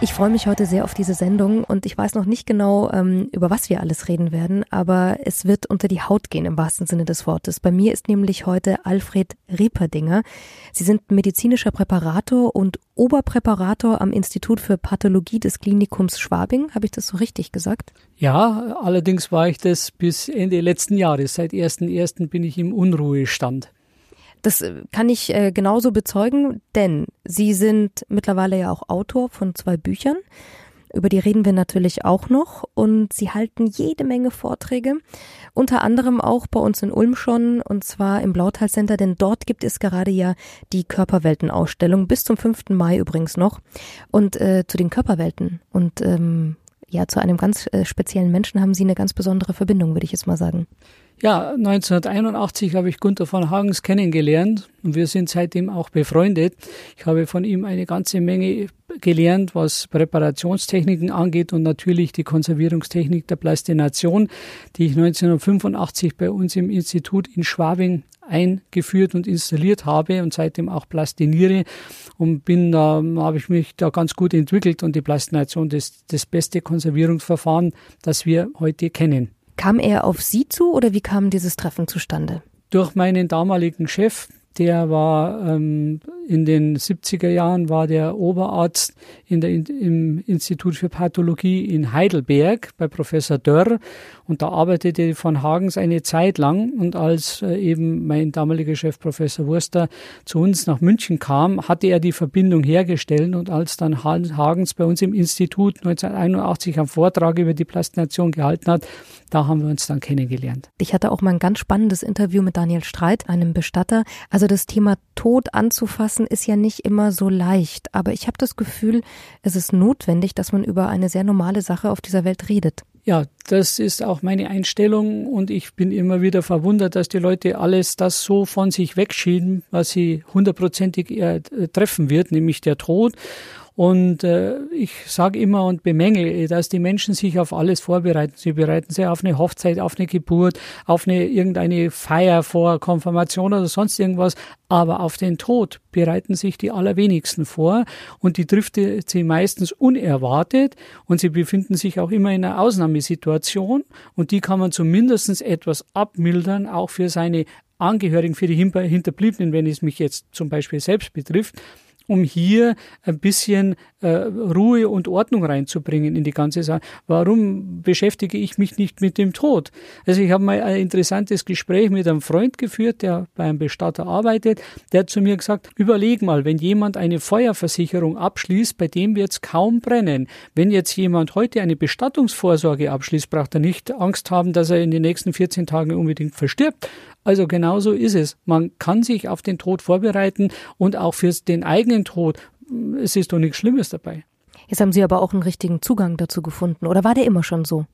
Ich freue mich heute sehr auf diese Sendung und ich weiß noch nicht genau, ähm, über was wir alles reden werden, aber es wird unter die Haut gehen im wahrsten Sinne des Wortes. Bei mir ist nämlich heute Alfred Rieperdinger. Sie sind medizinischer Präparator und Oberpräparator am Institut für Pathologie des Klinikums Schwabing. Habe ich das so richtig gesagt? Ja, allerdings war ich das bis Ende letzten Jahres. Seit 1.1. bin ich im Unruhestand. Das äh, kann ich äh, genauso bezeugen, denn Sie sind mittlerweile ja auch Autor von zwei Büchern. Über die reden wir natürlich auch noch und Sie halten jede Menge Vorträge, unter anderem auch bei uns in Ulm schon und zwar im Blautal Center, denn dort gibt es gerade ja die Körperweltenausstellung bis zum 5. Mai übrigens noch und äh, zu den Körperwelten und ähm, ja zu einem ganz äh, speziellen Menschen haben Sie eine ganz besondere Verbindung, würde ich jetzt mal sagen. Ja, 1981 habe ich Gunther von Hagens kennengelernt und wir sind seitdem auch befreundet. Ich habe von ihm eine ganze Menge gelernt, was Präparationstechniken angeht und natürlich die Konservierungstechnik der Plastination, die ich 1985 bei uns im Institut in Schwabing eingeführt und installiert habe und seitdem auch plastiniere und bin da, habe ich mich da ganz gut entwickelt und die Plastination ist das beste Konservierungsverfahren, das wir heute kennen. Kam er auf Sie zu oder wie kam dieses Treffen zustande? Durch meinen damaligen Chef, der war ähm, in den 70er Jahren war der Oberarzt in der, im Institut für Pathologie in Heidelberg bei Professor Dörr und da arbeitete von Hagens eine Zeit lang und als äh, eben mein damaliger Chef Professor Wurster zu uns nach München kam, hatte er die Verbindung hergestellt und als dann Hagens bei uns im Institut 1981 einen Vortrag über die Plastination gehalten hat, da haben wir uns dann kennengelernt. Ich hatte auch mal ein ganz spannendes Interview mit Daniel Streit, einem Bestatter. Also das Thema Tod anzufassen ist ja nicht immer so leicht, aber ich habe das Gefühl, es ist notwendig, dass man über eine sehr normale Sache auf dieser Welt redet. Ja, das ist auch meine Einstellung und ich bin immer wieder verwundert, dass die Leute alles das so von sich wegschieben, was sie hundertprozentig äh, treffen wird, nämlich der Tod. Und äh, ich sage immer und bemängel, dass die Menschen sich auf alles vorbereiten. Sie bereiten sich auf eine Hochzeit, auf eine Geburt, auf eine irgendeine Feier vor, Konfirmation oder sonst irgendwas. Aber auf den Tod bereiten sich die allerwenigsten vor und die trifft sie meistens unerwartet und sie befinden sich auch immer in einer Ausnahmesituation und die kann man zumindest etwas abmildern, auch für seine Angehörigen, für die Hinterbliebenen, wenn es mich jetzt zum Beispiel selbst betrifft um hier ein bisschen äh, Ruhe und Ordnung reinzubringen in die ganze Sache. Warum beschäftige ich mich nicht mit dem Tod? Also ich habe mal ein interessantes Gespräch mit einem Freund geführt, der bei einem Bestatter arbeitet. Der hat zu mir gesagt, überleg mal, wenn jemand eine Feuerversicherung abschließt, bei dem wird es kaum brennen. Wenn jetzt jemand heute eine Bestattungsvorsorge abschließt, braucht er nicht Angst haben, dass er in den nächsten 14 Tagen unbedingt verstirbt. Also genau so ist es. Man kann sich auf den Tod vorbereiten und auch für den eigenen Tod. Es ist doch nichts Schlimmes dabei. Jetzt haben Sie aber auch einen richtigen Zugang dazu gefunden. Oder war der immer schon so?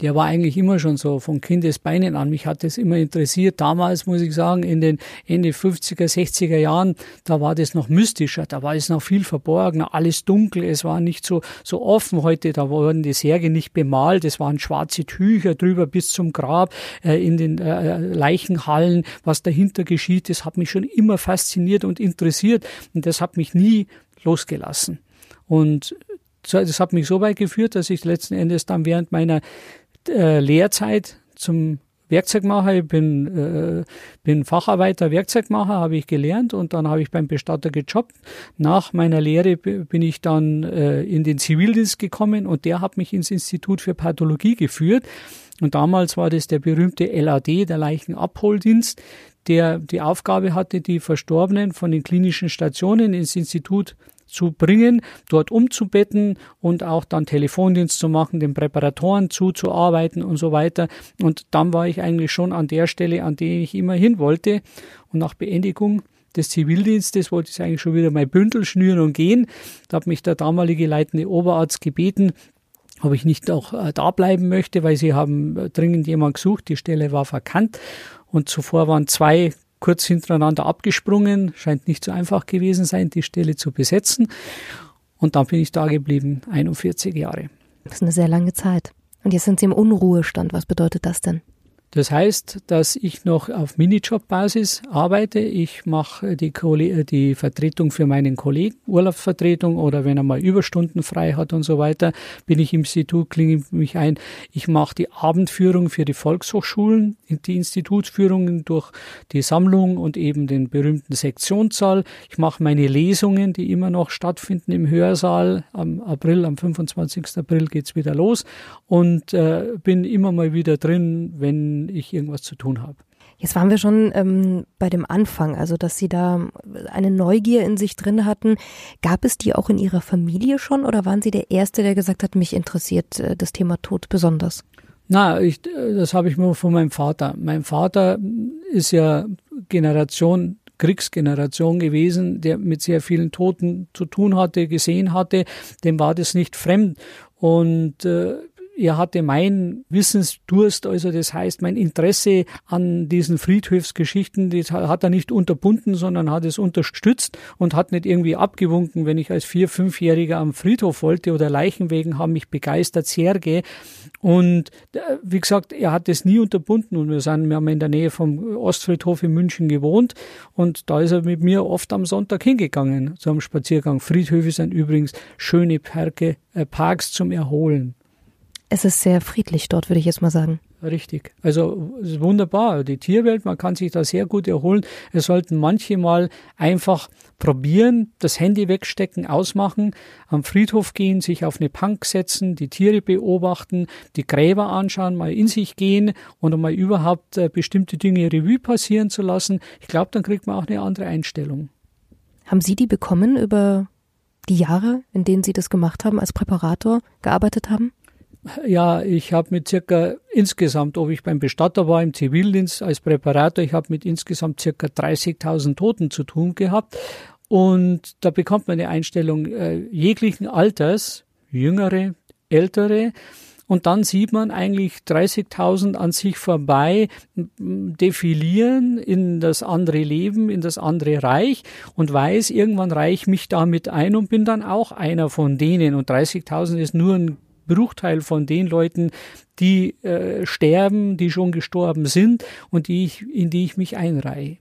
Der war eigentlich immer schon so von Kindesbeinen an. Mich hat das immer interessiert. Damals muss ich sagen, in den Ende 50er, 60er Jahren, da war das noch mystischer, da war es noch viel verborgener, alles dunkel, es war nicht so, so offen heute, da wurden die Särge nicht bemalt, es waren schwarze Tücher drüber bis zum Grab, äh, in den äh, Leichenhallen, was dahinter geschieht, das hat mich schon immer fasziniert und interessiert. Und das hat mich nie losgelassen. Und das hat mich so weit geführt, dass ich letzten Endes dann während meiner äh, Lehrzeit zum Werkzeugmacher, ich bin, äh, bin Facharbeiter, Werkzeugmacher, habe ich gelernt und dann habe ich beim Bestatter gejobbt. Nach meiner Lehre bin ich dann äh, in den Zivildienst gekommen und der hat mich ins Institut für Pathologie geführt. Und damals war das der berühmte LAD, der Leichenabholdienst, der die Aufgabe hatte, die Verstorbenen von den klinischen Stationen ins Institut zu bringen, dort umzubetten und auch dann Telefondienst zu machen, den Präparatoren zuzuarbeiten und so weiter. Und dann war ich eigentlich schon an der Stelle, an der ich immer hin wollte. Und nach Beendigung des Zivildienstes wollte ich eigentlich schon wieder mein Bündel schnüren und gehen. Da hat mich der damalige leitende Oberarzt gebeten, ob ich nicht auch äh, da bleiben möchte, weil sie haben äh, dringend jemand gesucht, die Stelle war verkannt und zuvor waren zwei kurz hintereinander abgesprungen. Scheint nicht so einfach gewesen sein, die Stelle zu besetzen. Und dann bin ich da geblieben, 41 Jahre. Das ist eine sehr lange Zeit. Und jetzt sind Sie im Unruhestand. Was bedeutet das denn? Das heißt, dass ich noch auf Minijob-Basis arbeite. Ich mache die, die, Vertretung für meinen Kollegen, Urlaubsvertretung oder wenn er mal Überstunden frei hat und so weiter, bin ich im Institut, klinge mich ein. Ich mache die Abendführung für die Volkshochschulen, die Institutsführungen durch die Sammlung und eben den berühmten Sektionssaal. Ich mache meine Lesungen, die immer noch stattfinden im Hörsaal. Am April, am 25. April geht's wieder los und äh, bin immer mal wieder drin, wenn ich irgendwas zu tun habe. Jetzt waren wir schon ähm, bei dem Anfang, also dass Sie da eine Neugier in sich drin hatten. Gab es die auch in Ihrer Familie schon oder waren Sie der Erste, der gesagt hat, mich interessiert äh, das Thema Tod besonders? Na, ich, das habe ich nur von meinem Vater. Mein Vater ist ja Generation Kriegsgeneration gewesen, der mit sehr vielen Toten zu tun hatte, gesehen hatte, dem war das nicht fremd. Und äh, er hatte mein Wissensdurst, also das heißt mein Interesse an diesen Friedhofsgeschichten, das hat er nicht unterbunden, sondern hat es unterstützt und hat nicht irgendwie abgewunken, wenn ich als vier, fünfjähriger am Friedhof wollte oder Leichenwegen haben mich begeistert Serge. Und äh, wie gesagt, er hat es nie unterbunden und wir sind, wir haben in der Nähe vom Ostfriedhof in München gewohnt und da ist er mit mir oft am Sonntag hingegangen zu einem Spaziergang. Friedhöfe sind übrigens schöne Parke, äh, Parks zum Erholen. Es ist sehr friedlich dort, würde ich jetzt mal sagen. Richtig. Also es ist wunderbar. Die Tierwelt, man kann sich da sehr gut erholen. Es sollten manche mal einfach probieren, das Handy wegstecken, ausmachen, am Friedhof gehen, sich auf eine Bank setzen, die Tiere beobachten, die Gräber anschauen, mal in sich gehen und mal überhaupt äh, bestimmte Dinge Revue passieren zu lassen. Ich glaube, dann kriegt man auch eine andere Einstellung. Haben Sie die bekommen über die Jahre, in denen Sie das gemacht haben, als Präparator gearbeitet haben? Ja, ich habe mit circa insgesamt, ob ich beim Bestatter war, im Zivildienst als Präparator, ich habe mit insgesamt circa 30.000 Toten zu tun gehabt. Und da bekommt man eine Einstellung äh, jeglichen Alters, jüngere, ältere. Und dann sieht man eigentlich 30.000 an sich vorbei defilieren in das andere Leben, in das andere Reich und weiß, irgendwann reich mich damit ein und bin dann auch einer von denen. Und 30.000 ist nur ein Bruchteil von den Leuten, die äh, sterben, die schon gestorben sind und die ich, in die ich mich einreihe.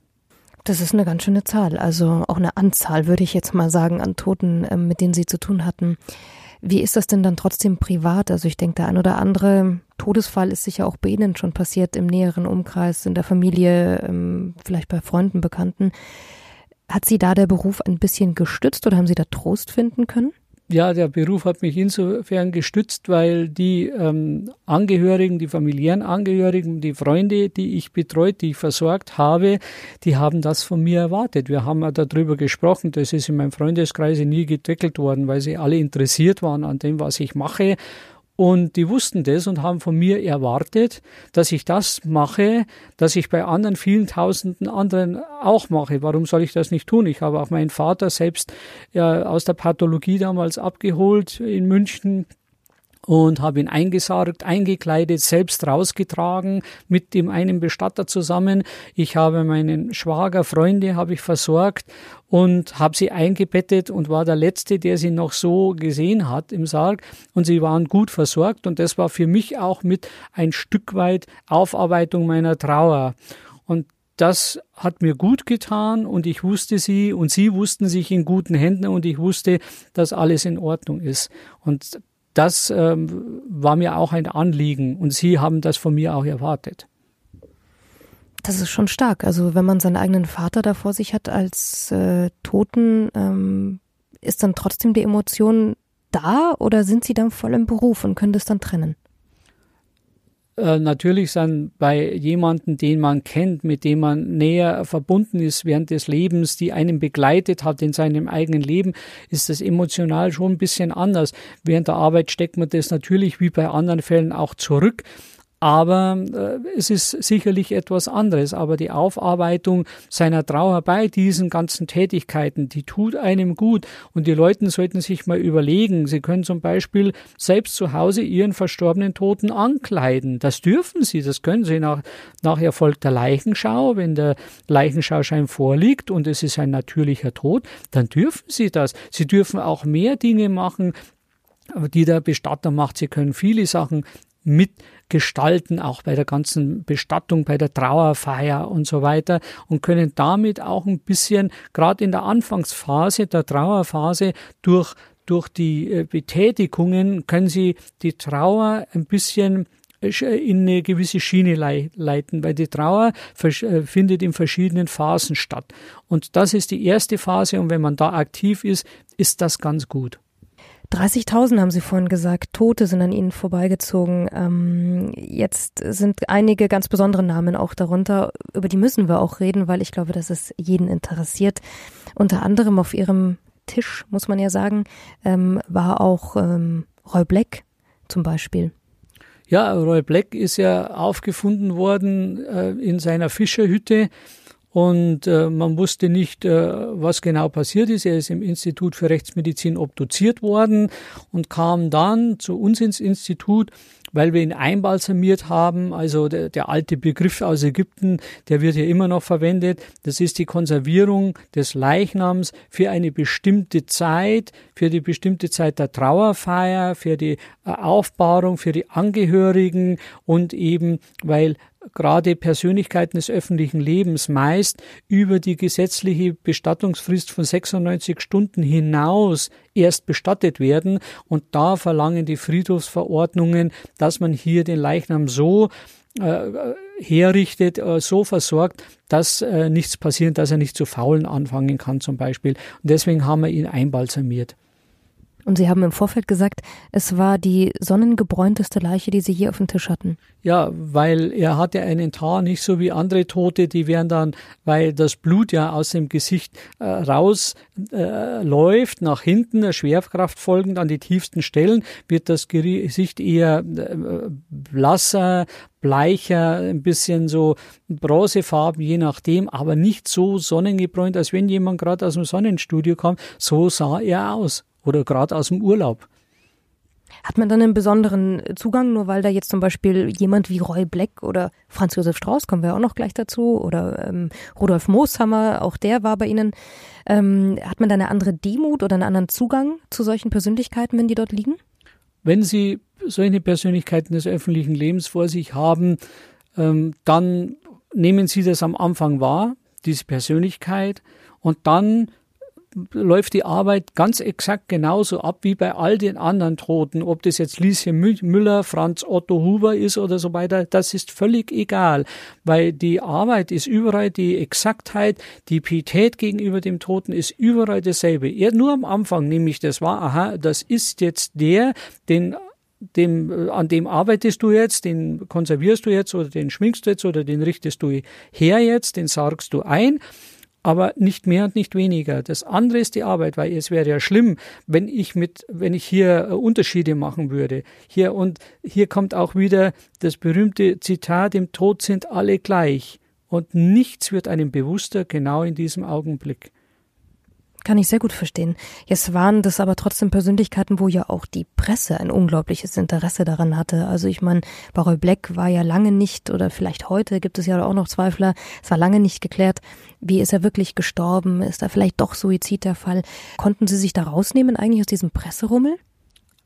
Das ist eine ganz schöne Zahl, also auch eine Anzahl, würde ich jetzt mal sagen, an Toten, äh, mit denen Sie zu tun hatten. Wie ist das denn dann trotzdem privat? Also ich denke, der ein oder andere Todesfall ist sicher auch bei Ihnen schon passiert im näheren Umkreis, in der Familie, ähm, vielleicht bei Freunden, Bekannten. Hat Sie da der Beruf ein bisschen gestützt oder haben Sie da Trost finden können? Ja, der Beruf hat mich insofern gestützt, weil die ähm, Angehörigen, die familiären Angehörigen, die Freunde, die ich betreut, die ich versorgt habe, die haben das von mir erwartet. Wir haben darüber gesprochen. Das ist in meinem Freundeskreis nie gedeckelt worden, weil sie alle interessiert waren an dem, was ich mache. Und die wussten das und haben von mir erwartet, dass ich das mache, dass ich bei anderen vielen tausenden anderen auch mache. Warum soll ich das nicht tun? Ich habe auch meinen Vater selbst ja, aus der Pathologie damals abgeholt in München und habe ihn eingesargt, eingekleidet, selbst rausgetragen mit dem einen Bestatter zusammen. Ich habe meinen Schwager, Freunde habe ich versorgt und habe sie eingebettet und war der Letzte, der sie noch so gesehen hat im Sarg. Und sie waren gut versorgt und das war für mich auch mit ein Stück weit Aufarbeitung meiner Trauer. Und das hat mir gut getan und ich wusste sie und sie wussten sich in guten Händen und ich wusste, dass alles in Ordnung ist. Und das ähm, war mir auch ein Anliegen und Sie haben das von mir auch erwartet. Das ist schon stark. Also wenn man seinen eigenen Vater da vor sich hat als äh, Toten, ähm, ist dann trotzdem die Emotion da oder sind Sie dann voll im Beruf und können das dann trennen? Äh, natürlich sind bei jemandem, den man kennt, mit dem man näher verbunden ist während des Lebens, die einen begleitet hat in seinem eigenen Leben, ist das emotional schon ein bisschen anders. Während der Arbeit steckt man das natürlich wie bei anderen Fällen auch zurück. Aber äh, es ist sicherlich etwas anderes. Aber die Aufarbeitung seiner Trauer bei diesen ganzen Tätigkeiten, die tut einem gut. Und die Leute sollten sich mal überlegen, sie können zum Beispiel selbst zu Hause ihren verstorbenen Toten ankleiden. Das dürfen sie, das können sie nach, nach Erfolg der Leichenschau. Wenn der Leichenschauschein vorliegt und es ist ein natürlicher Tod, dann dürfen sie das. Sie dürfen auch mehr Dinge machen, die der Bestatter macht. Sie können viele Sachen mitgestalten, auch bei der ganzen Bestattung, bei der Trauerfeier und so weiter und können damit auch ein bisschen, gerade in der Anfangsphase der Trauerphase, durch durch die äh, Betätigungen können sie die Trauer ein bisschen äh, in eine gewisse Schiene leiten, weil die Trauer äh, findet in verschiedenen Phasen statt. Und das ist die erste Phase und wenn man da aktiv ist, ist das ganz gut. 30.000 haben Sie vorhin gesagt, Tote sind an Ihnen vorbeigezogen. Ähm, jetzt sind einige ganz besondere Namen auch darunter, über die müssen wir auch reden, weil ich glaube, dass es jeden interessiert. Unter anderem auf Ihrem Tisch, muss man ja sagen, ähm, war auch ähm, Roy Black zum Beispiel. Ja, Roy Black ist ja aufgefunden worden äh, in seiner Fischerhütte und äh, man wusste nicht, äh, was genau passiert ist. Er ist im Institut für Rechtsmedizin obduziert worden und kam dann zu uns ins Institut weil wir ihn einbalsamiert haben. Also der, der alte Begriff aus Ägypten, der wird hier immer noch verwendet. Das ist die Konservierung des Leichnams für eine bestimmte Zeit, für die bestimmte Zeit der Trauerfeier, für die äh, Aufbahrung, für die Angehörigen und eben, weil gerade Persönlichkeiten des öffentlichen Lebens meist über die gesetzliche Bestattungsfrist von 96 Stunden hinaus erst bestattet werden. Und da verlangen die Friedhofsverordnungen, dass man hier den Leichnam so äh, herrichtet, äh, so versorgt, dass äh, nichts passiert, dass er nicht zu faulen anfangen kann zum Beispiel. Und deswegen haben wir ihn einbalsamiert. Und Sie haben im Vorfeld gesagt, es war die sonnengebräunteste Leiche, die Sie hier auf dem Tisch hatten. Ja, weil er hatte einen Tar, nicht so wie andere Tote, die werden dann, weil das Blut ja aus dem Gesicht äh, rausläuft, äh, nach hinten, der Schwerkraft folgend an die tiefsten Stellen, wird das Gesicht eher äh, blasser, bleicher, ein bisschen so bronzefarben, je nachdem, aber nicht so sonnengebräunt, als wenn jemand gerade aus dem Sonnenstudio kam. So sah er aus oder gerade aus dem Urlaub. Hat man dann einen besonderen Zugang, nur weil da jetzt zum Beispiel jemand wie Roy Black oder Franz Josef Strauß, kommen wir auch noch gleich dazu, oder ähm, Rudolf Mooshammer, auch der war bei Ihnen. Ähm, hat man da eine andere Demut oder einen anderen Zugang zu solchen Persönlichkeiten, wenn die dort liegen? Wenn Sie solche Persönlichkeiten des öffentlichen Lebens vor sich haben, ähm, dann nehmen Sie das am Anfang wahr, diese Persönlichkeit, und dann läuft die Arbeit ganz exakt genauso ab wie bei all den anderen Toten. Ob das jetzt Lieschen Müller, Franz Otto Huber ist oder so weiter, das ist völlig egal, weil die Arbeit ist überall die Exaktheit, die Pietät gegenüber dem Toten ist überall dasselbe. Er nur am Anfang nämlich das war, aha, das ist jetzt der, den dem, an dem arbeitest du jetzt, den konservierst du jetzt oder den schminkst du jetzt oder den richtest du her jetzt, den sargst du ein aber nicht mehr und nicht weniger. Das andere ist die Arbeit, weil es wäre ja schlimm, wenn ich mit, wenn ich hier äh, Unterschiede machen würde. Hier und hier kommt auch wieder das berühmte Zitat, im Tod sind alle gleich. Und nichts wird einem bewusster genau in diesem Augenblick. Kann ich sehr gut verstehen. Jetzt waren das aber trotzdem Persönlichkeiten, wo ja auch die Presse ein unglaubliches Interesse daran hatte. Also ich meine, Baroy Black war ja lange nicht, oder vielleicht heute gibt es ja auch noch Zweifler, es war lange nicht geklärt, wie ist er wirklich gestorben, ist da vielleicht doch Suizid der Fall. Konnten Sie sich da rausnehmen eigentlich aus diesem Presserummel?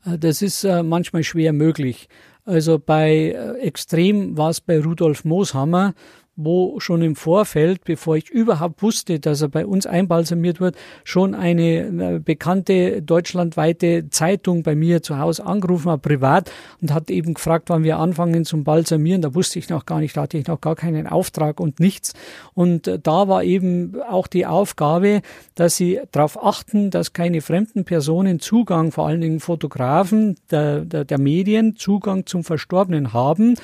Äh, das ist äh, manchmal schwer möglich. Also bei äh, Extrem war es bei Rudolf Mooshammer, wo schon im Vorfeld, bevor ich überhaupt wusste, dass er bei uns einbalsamiert wird, schon eine bekannte deutschlandweite Zeitung bei mir zu Hause angerufen hat, privat, und hat eben gefragt, wann wir anfangen zum Balsamieren. Da wusste ich noch gar nicht, da hatte ich noch gar keinen Auftrag und nichts. Und äh, da war eben auch die Aufgabe, dass sie darauf achten, dass keine fremden Personen Zugang, vor allen Dingen Fotografen der, der, der Medien, Zugang zum Verstorbenen haben.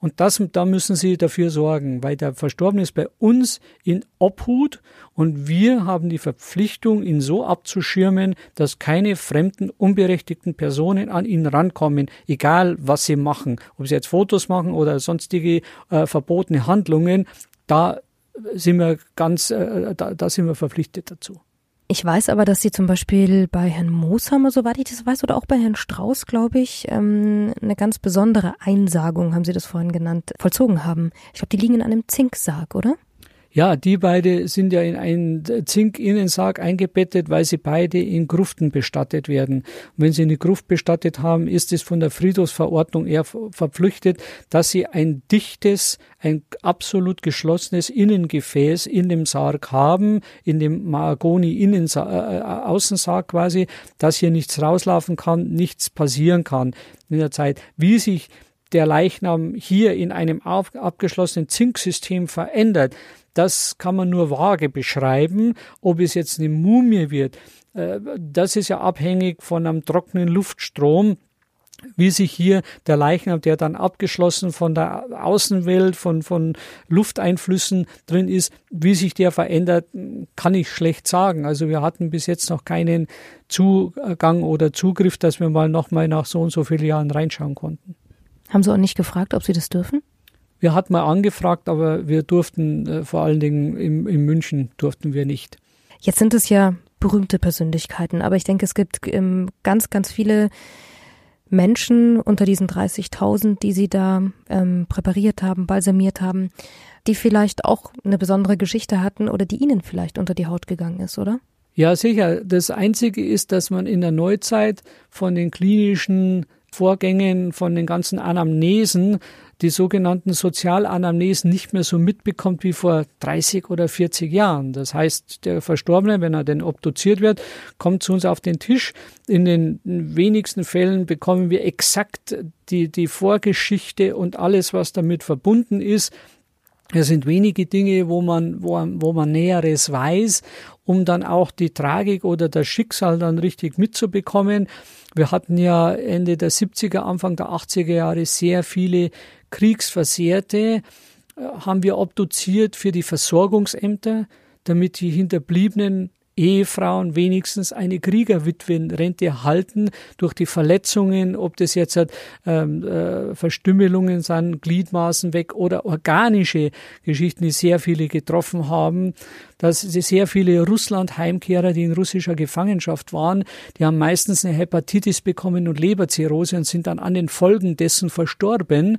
Und das, da müssen Sie dafür sorgen, weil der Verstorbene ist bei uns in Obhut und wir haben die Verpflichtung, ihn so abzuschirmen, dass keine fremden, unberechtigten Personen an ihn rankommen, egal was sie machen. Ob sie jetzt Fotos machen oder sonstige äh, verbotene Handlungen, da sind wir ganz, äh, da, da sind wir verpflichtet dazu. Ich weiß aber, dass Sie zum Beispiel bei Herrn Mooshammer, soweit ich das weiß, oder auch bei Herrn Strauß, glaube ich, ähm, eine ganz besondere Einsagung, haben Sie das vorhin genannt, vollzogen haben. Ich glaube, die liegen in einem Zinksarg, oder? Ja, die beide sind ja in einen Zink-Innensarg eingebettet, weil sie beide in Gruften bestattet werden. Und wenn sie eine Gruft bestattet haben, ist es von der Friedhofsverordnung eher verpflichtet, dass sie ein dichtes, ein absolut geschlossenes Innengefäß in dem Sarg haben, in dem Mahagoni-Außensarg äh, quasi, dass hier nichts rauslaufen kann, nichts passieren kann in der Zeit. Wie sich der Leichnam hier in einem abgeschlossenen Zinksystem verändert, das kann man nur vage beschreiben. Ob es jetzt eine Mumie wird, äh, das ist ja abhängig von einem trockenen Luftstrom wie sich hier der Leichnam, der dann abgeschlossen von der Außenwelt, von, von Lufteinflüssen drin ist, wie sich der verändert, kann ich schlecht sagen. Also wir hatten bis jetzt noch keinen Zugang oder Zugriff, dass wir mal nochmal nach so und so vielen Jahren reinschauen konnten. Haben Sie auch nicht gefragt, ob Sie das dürfen? Wir hatten mal angefragt, aber wir durften äh, vor allen Dingen im, in München durften wir nicht. Jetzt sind es ja berühmte Persönlichkeiten, aber ich denke, es gibt ähm, ganz, ganz viele Menschen unter diesen 30.000, die Sie da ähm, präpariert haben, balsamiert haben, die vielleicht auch eine besondere Geschichte hatten oder die Ihnen vielleicht unter die Haut gegangen ist, oder? Ja, sicher. Das Einzige ist, dass man in der Neuzeit von den klinischen Vorgängen, von den ganzen Anamnesen die sogenannten Sozialanamnesen nicht mehr so mitbekommt wie vor 30 oder 40 Jahren. Das heißt, der Verstorbene, wenn er denn obduziert wird, kommt zu uns auf den Tisch. In den wenigsten Fällen bekommen wir exakt die, die Vorgeschichte und alles, was damit verbunden ist. Es sind wenige Dinge, wo man, wo, wo man Näheres weiß, um dann auch die Tragik oder das Schicksal dann richtig mitzubekommen. Wir hatten ja Ende der 70er, Anfang der 80er Jahre sehr viele Kriegsversehrte, äh, haben wir obduziert für die Versorgungsämter, damit die Hinterbliebenen Ehefrauen wenigstens eine Kriegerwitwenrente erhalten durch die Verletzungen, ob das jetzt ähm, äh, Verstümmelungen sind, Gliedmaßen weg oder organische Geschichten, die sehr viele getroffen haben. Dass sehr viele Russland-Heimkehrer, die in russischer Gefangenschaft waren, die haben meistens eine Hepatitis bekommen und Leberzirrhose und sind dann an den Folgen dessen verstorben,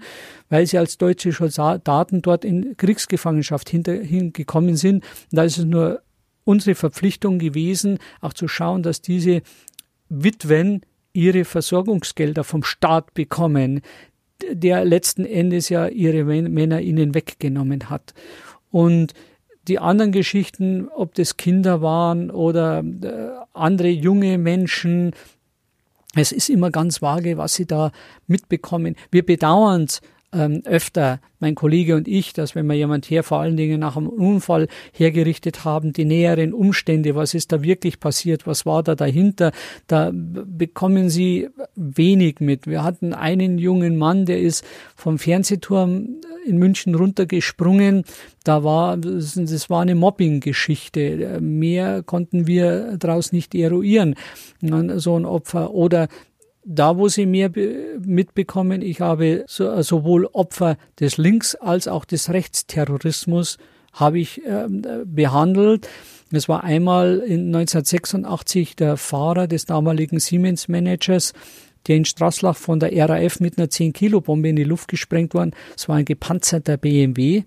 weil sie als deutsche Soldaten dort in Kriegsgefangenschaft hingekommen sind. Und da ist es nur unsere Verpflichtung gewesen, auch zu schauen, dass diese Witwen ihre Versorgungsgelder vom Staat bekommen, der letzten Endes ja ihre Männer ihnen weggenommen hat. Und die anderen Geschichten, ob das Kinder waren oder äh, andere junge Menschen, es ist immer ganz vage, was sie da mitbekommen. Wir bedauern es ähm, öfter, mein Kollege und ich, dass wenn wir jemand her vor allen Dingen nach einem Unfall hergerichtet haben, die näheren Umstände, was ist da wirklich passiert, was war da dahinter, da bekommen sie wenig mit. Wir hatten einen jungen Mann, der ist vom Fernsehturm in München runtergesprungen. Da war, das war eine Mobbing-Geschichte. Mehr konnten wir daraus nicht eruieren. So ein Opfer. Oder da, wo Sie mehr mitbekommen, ich habe so, sowohl Opfer des Links- als auch des Rechtsterrorismus habe ich äh, behandelt. Es war einmal in 1986 der Fahrer des damaligen Siemens-Managers, der in Straßlach von der RAF mit einer 10-Kilo-Bombe in die Luft gesprengt worden. Es war ein gepanzerter BMW,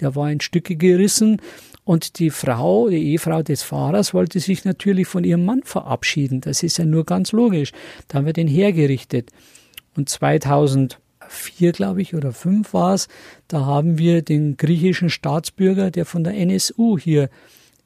der war in Stücke gerissen und die Frau, die Ehefrau des Fahrers, wollte sich natürlich von ihrem Mann verabschieden. Das ist ja nur ganz logisch. Da haben wir den hergerichtet. Und 2004, glaube ich, oder 5 war es, da haben wir den griechischen Staatsbürger, der von der NSU hier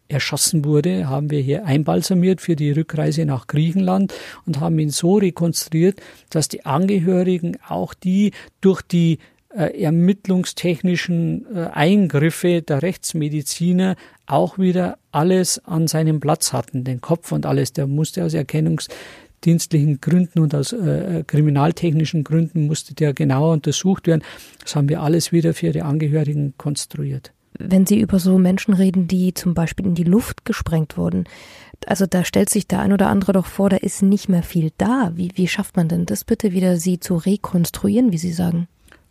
erschossen wurde, haben wir hier einbalsamiert für die Rückreise nach Griechenland und haben ihn so rekonstruiert, dass die Angehörigen auch die durch die äh, ermittlungstechnischen äh, Eingriffe der Rechtsmediziner auch wieder alles an seinem Platz hatten, den Kopf und alles. Der musste aus erkennungsdienstlichen Gründen und aus äh, kriminaltechnischen Gründen musste der genauer untersucht werden. Das haben wir alles wieder für die Angehörigen konstruiert. Wenn Sie über so Menschen reden, die zum Beispiel in die Luft gesprengt wurden, also da stellt sich der ein oder andere doch vor, da ist nicht mehr viel da. Wie, wie schafft man denn das bitte wieder, sie zu rekonstruieren, wie Sie sagen?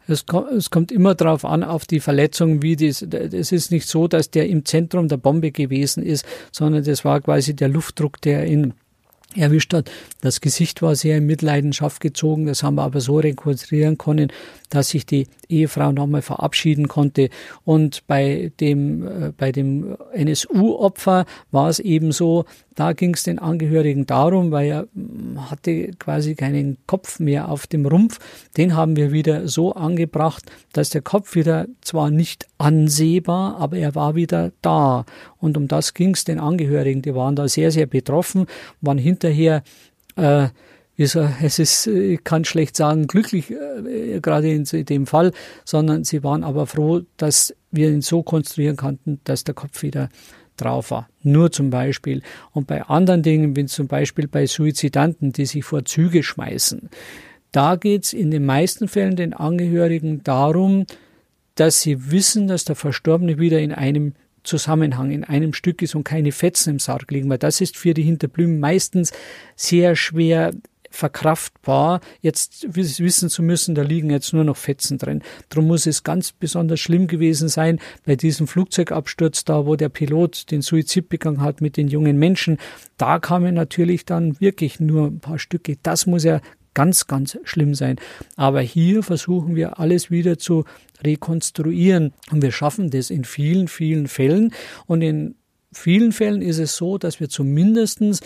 Es kommt, es kommt immer darauf an, auf die Verletzung, wie das. Es ist nicht so, dass der im Zentrum der Bombe gewesen ist, sondern das war quasi der Luftdruck, der ihn erwischt hat. Das Gesicht war sehr in Mitleidenschaft gezogen. Das haben wir aber so rekonstruieren können, dass sich die Ehefrau nochmal verabschieden konnte. Und bei dem, äh, bei dem NSU-Opfer war es eben so, da ging es den Angehörigen darum, weil er hm, hatte quasi keinen Kopf mehr auf dem Rumpf. Den haben wir wieder so angebracht, dass der Kopf wieder zwar nicht ansehbar, aber er war wieder da. Und um das ging es den Angehörigen. Die waren da sehr, sehr betroffen, waren hinterher äh, es ist, ich kann schlecht sagen, glücklich, äh, gerade in dem Fall, sondern sie waren aber froh, dass wir ihn so konstruieren konnten, dass der Kopf wieder drauf war. Nur zum Beispiel. Und bei anderen Dingen, wie zum Beispiel bei Suizidanten, die sich vor Züge schmeißen, da geht es in den meisten Fällen den Angehörigen darum, dass sie wissen, dass der Verstorbene wieder in einem Zusammenhang, in einem Stück ist und keine Fetzen im Sarg liegen, weil das ist für die Hinterblüben meistens sehr schwer verkraftbar, jetzt wissen zu müssen, da liegen jetzt nur noch Fetzen drin. Darum muss es ganz besonders schlimm gewesen sein bei diesem Flugzeugabsturz da, wo der Pilot den Suizid begangen hat mit den jungen Menschen. Da kamen natürlich dann wirklich nur ein paar Stücke. Das muss ja ganz, ganz schlimm sein. Aber hier versuchen wir alles wieder zu rekonstruieren. Und wir schaffen das in vielen, vielen Fällen. Und in vielen Fällen ist es so, dass wir zumindestens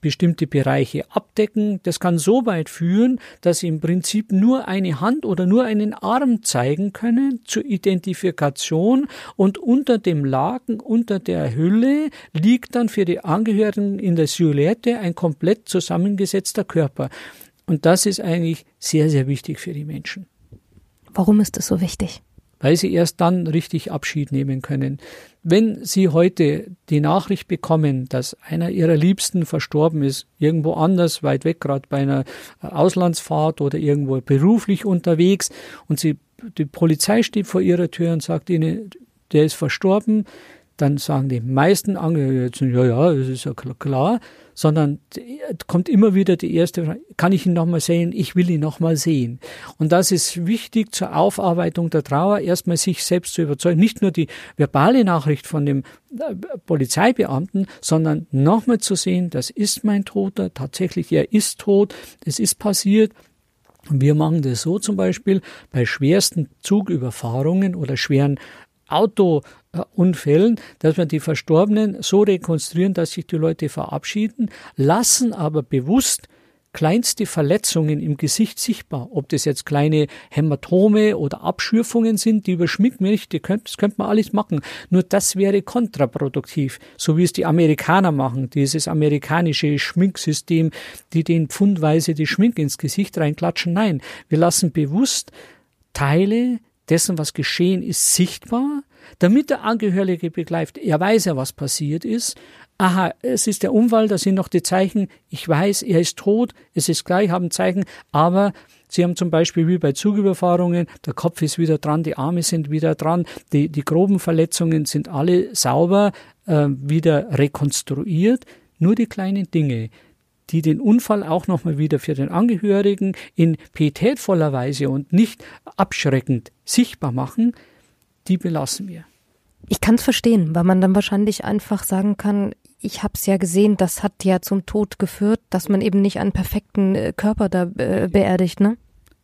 bestimmte Bereiche abdecken. Das kann so weit führen, dass Sie im Prinzip nur eine Hand oder nur einen Arm zeigen können zur Identifikation und unter dem Laken, unter der Hülle liegt dann für die Angehörigen in der Silhouette ein komplett zusammengesetzter Körper. Und das ist eigentlich sehr, sehr wichtig für die Menschen. Warum ist das so wichtig? Weil sie erst dann richtig Abschied nehmen können. Wenn Sie heute die Nachricht bekommen, dass einer Ihrer Liebsten verstorben ist, irgendwo anders, weit weg, gerade bei einer Auslandsfahrt oder irgendwo beruflich unterwegs, und Sie, die Polizei steht vor Ihrer Tür und sagt Ihnen, der ist verstorben, dann sagen die meisten Angehörigen, ja, ja, das ist ja klar, sondern kommt immer wieder die erste Frage, kann ich ihn nochmal sehen? Ich will ihn nochmal sehen. Und das ist wichtig zur Aufarbeitung der Trauer, erstmal sich selbst zu überzeugen, nicht nur die verbale Nachricht von dem äh, Polizeibeamten, sondern nochmal zu sehen, das ist mein Toter, tatsächlich, er ist tot, es ist passiert, wir machen das so zum Beispiel bei schwersten Zugüberfahrungen oder schweren Autounfällen, dass wir die Verstorbenen so rekonstruieren, dass sich die Leute verabschieden, lassen aber bewusst kleinste Verletzungen im Gesicht sichtbar. Ob das jetzt kleine Hämatome oder Abschürfungen sind, die überschminken wir nicht, das könnte man alles machen. Nur das wäre kontraproduktiv, so wie es die Amerikaner machen, dieses amerikanische Schminksystem, die den pfundweise die Schminke ins Gesicht reinklatschen. Nein, wir lassen bewusst Teile dessen, was geschehen ist, sichtbar, damit der Angehörige begreift, er weiß ja, was passiert ist. Aha, es ist der Unfall, da sind noch die Zeichen, ich weiß, er ist tot, es ist gleich, haben Zeichen, aber Sie haben zum Beispiel wie bei Zugüberfahrungen, der Kopf ist wieder dran, die Arme sind wieder dran, die, die groben Verletzungen sind alle sauber äh, wieder rekonstruiert. Nur die kleinen Dinge, die den Unfall auch nochmal wieder für den Angehörigen in pietätvoller Weise und nicht abschreckend sichtbar machen, die belassen wir. Ich kann es verstehen, weil man dann wahrscheinlich einfach sagen kann, ich habe es ja gesehen, das hat ja zum Tod geführt, dass man eben nicht einen perfekten äh, Körper da äh, beerdigt, ne?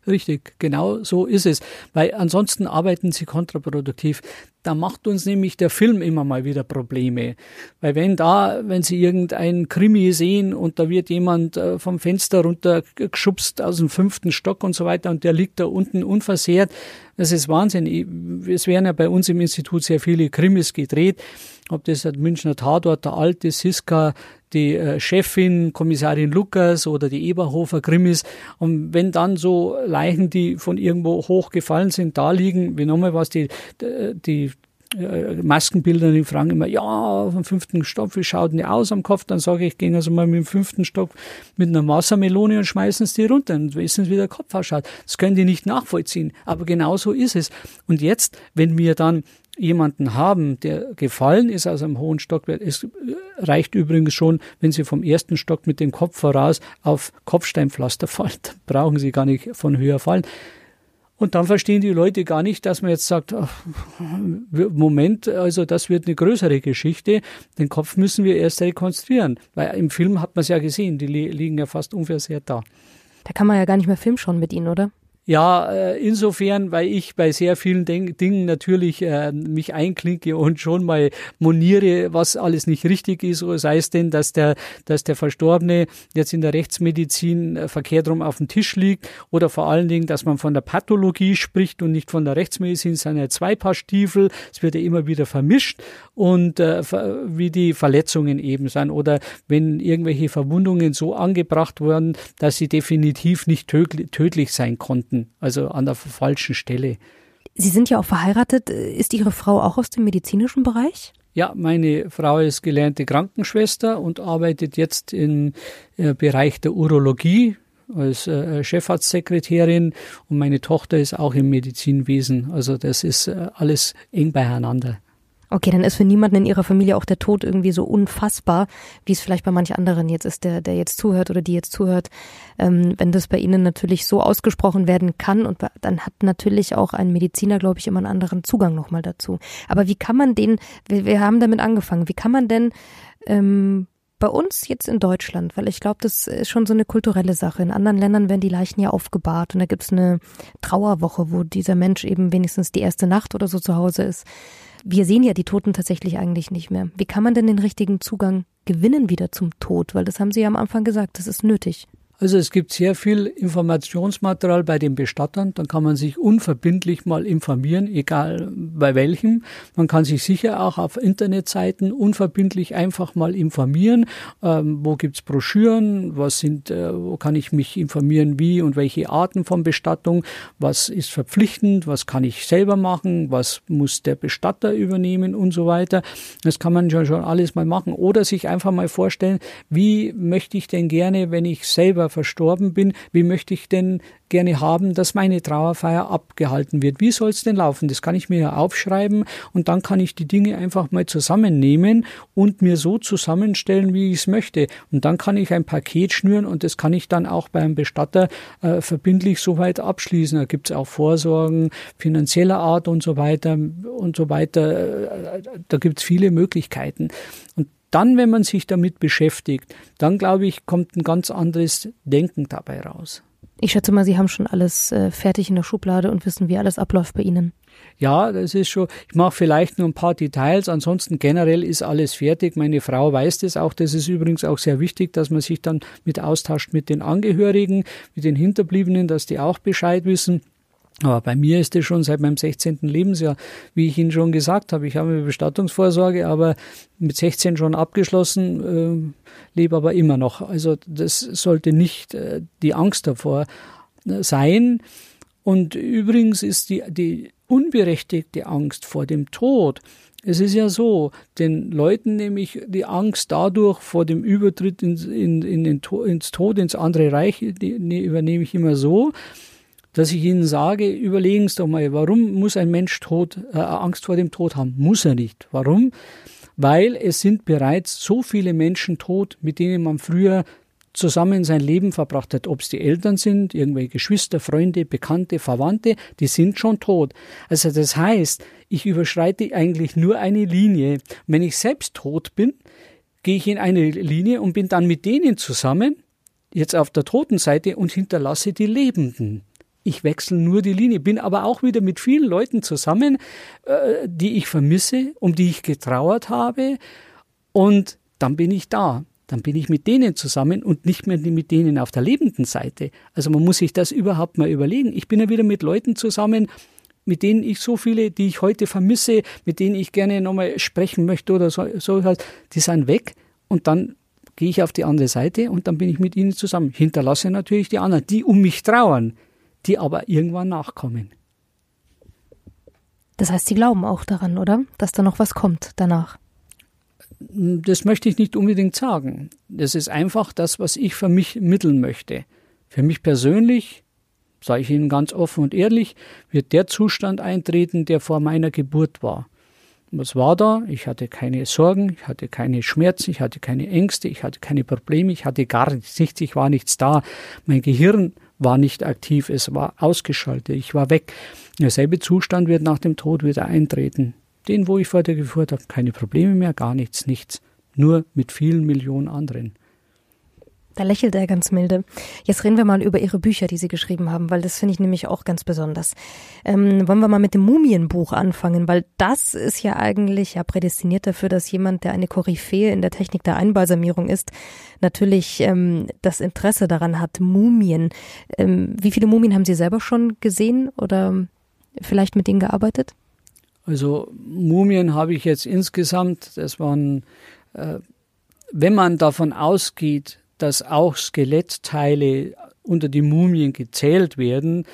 Richtig, genau so ist es. Weil ansonsten arbeiten sie kontraproduktiv. Da macht uns nämlich der Film immer mal wieder Probleme. Weil wenn da, wenn sie irgendein Krimi sehen und da wird jemand äh, vom Fenster runtergeschubst aus dem fünften Stock und so weiter und der liegt da unten unversehrt, das ist Wahnsinn. Es werden ja bei uns im Institut sehr viele Krimis gedreht. Ob das der Münchner Tatort, der alte Siska, die äh, Chefin, Kommissarin Lukas oder die Eberhofer Krimis. Und wenn dann so Leichen, die von irgendwo hochgefallen sind, da liegen, wie nochmal was, die, die äh, Maskenbilder, die fragen immer, ja, vom fünften Stock, wie schaut denn die aus am Kopf? Dann sage ich, gehen also mal mit dem fünften Stock mit einer Wassermelone und schmeißen es die runter und wissen Sie, wie der Kopf ausschaut. Das können die nicht nachvollziehen, aber genau so ist es. Und jetzt, wenn wir dann jemanden haben, der gefallen ist aus einem hohen Stockwerk, es reicht übrigens schon, wenn Sie vom ersten Stock mit dem Kopf voraus auf Kopfsteinpflaster fallen, dann brauchen Sie gar nicht von höher fallen. Und dann verstehen die Leute gar nicht, dass man jetzt sagt, Moment, also das wird eine größere Geschichte. Den Kopf müssen wir erst rekonstruieren. Weil im Film hat man es ja gesehen, die liegen ja fast unversehrt da. Da kann man ja gar nicht mehr Film schauen mit ihnen, oder? Ja, äh, insofern, weil ich bei sehr vielen Dingen natürlich äh, mich einklinke und schon mal moniere, was alles nicht richtig ist, sei es denn, dass der, dass der Verstorbene jetzt in der Rechtsmedizin äh, verkehrt rum auf dem Tisch liegt oder vor allen Dingen, dass man von der Pathologie spricht und nicht von der Rechtsmedizin, sondern ja zwei Paar Stiefel. Es wird ja immer wieder vermischt und äh, wie die Verletzungen eben sind. Oder wenn irgendwelche Verwundungen so angebracht wurden, dass sie definitiv nicht tödlich sein konnten hinten, also an der falschen Stelle. Sie sind ja auch verheiratet. Ist Ihre Frau auch aus dem medizinischen Bereich? Ja, meine Frau ist gelernte Krankenschwester und arbeitet jetzt im äh, Bereich der Urologie als äh, Chefarztsekretärin und meine Tochter ist auch im Medizinwesen. Also das ist äh, alles eng beieinander. Okay, dann ist für niemanden in ihrer Familie auch der Tod irgendwie so unfassbar, wie es vielleicht bei manch anderen jetzt ist, der, der jetzt zuhört oder die jetzt zuhört. Ähm, wenn das bei ihnen natürlich so ausgesprochen werden kann und dann hat natürlich auch ein Mediziner, glaube ich, immer einen anderen Zugang nochmal dazu. Aber wie kann man den, wir, wir haben damit angefangen, wie kann man denn ähm, bei uns jetzt in Deutschland, weil ich glaube, das ist schon so eine kulturelle Sache. In anderen Ländern werden die Leichen ja aufgebahrt und da gibt's eine Trauerwoche, wo dieser Mensch eben wenigstens die erste Nacht oder so zu Hause ist wir sehen ja die Toten tatsächlich eigentlich nicht mehr. Wie kann man denn den richtigen Zugang gewinnen wieder zum Tod? Weil das haben Sie ja am Anfang gesagt, das ist nötig. Also es gibt sehr viel Informationsmaterial bei den Bestattern. Dann kann man sich unverbindlich mal informieren, egal bei welchem. Man kann sich sicher auch auf Internetseiten unverbindlich einfach mal informieren. Ähm, wo gibt's Broschüren? Was sind, äh, wo kann ich mich informieren, wie und welche Arten von Bestattung? Was ist verpflichtend? Was kann ich selber machen? Was muss der Bestatter übernehmen und so weiter? Das kann man schon, schon alles mal machen. Oder sich einfach mal vorstellen, wie möchte ich denn gerne, wenn ich selber selber verstorben bin, wie möchte ich denn gerne haben, dass meine Trauerfeier abgehalten wird? Wie soll es denn laufen? Das kann ich mir ja aufschreiben und dann kann ich die Dinge einfach mal zusammennehmen und mir so zusammenstellen, wie ich es möchte. Und dann kann ich ein Paket schnüren und das kann ich dann auch beim Bestatter äh, verbindlich soweit abschließen. Da gibt es auch Vorsorgen finanzieller Art und so weiter und so weiter. Äh, da gibt es viele Möglichkeiten. Und dann, wenn man sich damit beschäftigt, dann glaube ich, kommt ein ganz anderes Denken dabei raus. Ich schätze mal, Sie haben schon alles äh, fertig in der Schublade und wissen, wie alles abläuft bei Ihnen. Ja, das ist schon, ich mache vielleicht nur ein paar Details, ansonsten generell ist alles fertig. Meine Frau weiß das auch. Das ist übrigens auch sehr wichtig, dass man sich dann mit austauscht mit den Angehörigen, mit den Hinterbliebenen, dass die auch Bescheid wissen. Aber bei mir ist es schon seit meinem 16. Lebensjahr, wie ich Ihnen schon gesagt habe. Ich habe eine Bestattungsvorsorge, aber mit 16 schon abgeschlossen, äh, lebe aber immer noch. Also das sollte nicht äh, die Angst davor äh, sein. Und übrigens ist die, die unberechtigte Angst vor dem Tod, es ist ja so, den Leuten nämlich die Angst dadurch vor dem Übertritt ins, in, in den, ins Tod, ins andere Reich, die, die übernehme ich immer so, dass ich Ihnen sage, überlegen Sie doch mal, warum muss ein Mensch Tod, äh, Angst vor dem Tod haben? Muss er nicht. Warum? Weil es sind bereits so viele Menschen tot, mit denen man früher zusammen sein Leben verbracht hat, ob es die Eltern sind, irgendwelche Geschwister, Freunde, Bekannte, Verwandte, die sind schon tot. Also das heißt, ich überschreite eigentlich nur eine Linie. Wenn ich selbst tot bin, gehe ich in eine Linie und bin dann mit denen zusammen, jetzt auf der toten Seite und hinterlasse die Lebenden ich wechsle nur die Linie, bin aber auch wieder mit vielen Leuten zusammen, äh, die ich vermisse, um die ich getrauert habe und dann bin ich da. Dann bin ich mit denen zusammen und nicht mehr mit denen auf der lebenden Seite. Also man muss sich das überhaupt mal überlegen. Ich bin ja wieder mit Leuten zusammen, mit denen ich so viele, die ich heute vermisse, mit denen ich gerne nochmal sprechen möchte oder so, so halt, die sind weg und dann gehe ich auf die andere Seite und dann bin ich mit ihnen zusammen. Hinterlasse natürlich die anderen, die um mich trauern die aber irgendwann nachkommen. Das heißt, Sie glauben auch daran, oder? Dass da noch was kommt danach? Das möchte ich nicht unbedingt sagen. Das ist einfach das, was ich für mich mitteln möchte. Für mich persönlich, sage ich Ihnen ganz offen und ehrlich, wird der Zustand eintreten, der vor meiner Geburt war. Was war da? Ich hatte keine Sorgen, ich hatte keine Schmerzen, ich hatte keine Ängste, ich hatte keine Probleme, ich hatte gar nichts, ich war nichts da. Mein Gehirn war nicht aktiv, es war ausgeschaltet, ich war weg. Derselbe Zustand wird nach dem Tod wieder eintreten. Den, wo ich vor der geführt habe, keine Probleme mehr, gar nichts, nichts. Nur mit vielen Millionen anderen. Da lächelt er ganz milde. Jetzt reden wir mal über Ihre Bücher, die Sie geschrieben haben, weil das finde ich nämlich auch ganz besonders. Ähm, wollen wir mal mit dem Mumienbuch anfangen, weil das ist ja eigentlich ja prädestiniert dafür, dass jemand, der eine Koryphäe in der Technik der Einbalsamierung ist, natürlich ähm, das Interesse daran hat, Mumien. Ähm, wie viele Mumien haben Sie selber schon gesehen oder vielleicht mit denen gearbeitet? Also Mumien habe ich jetzt insgesamt, das waren, äh, wenn man davon ausgeht, dass auch Skelettteile unter die Mumien gezählt werden,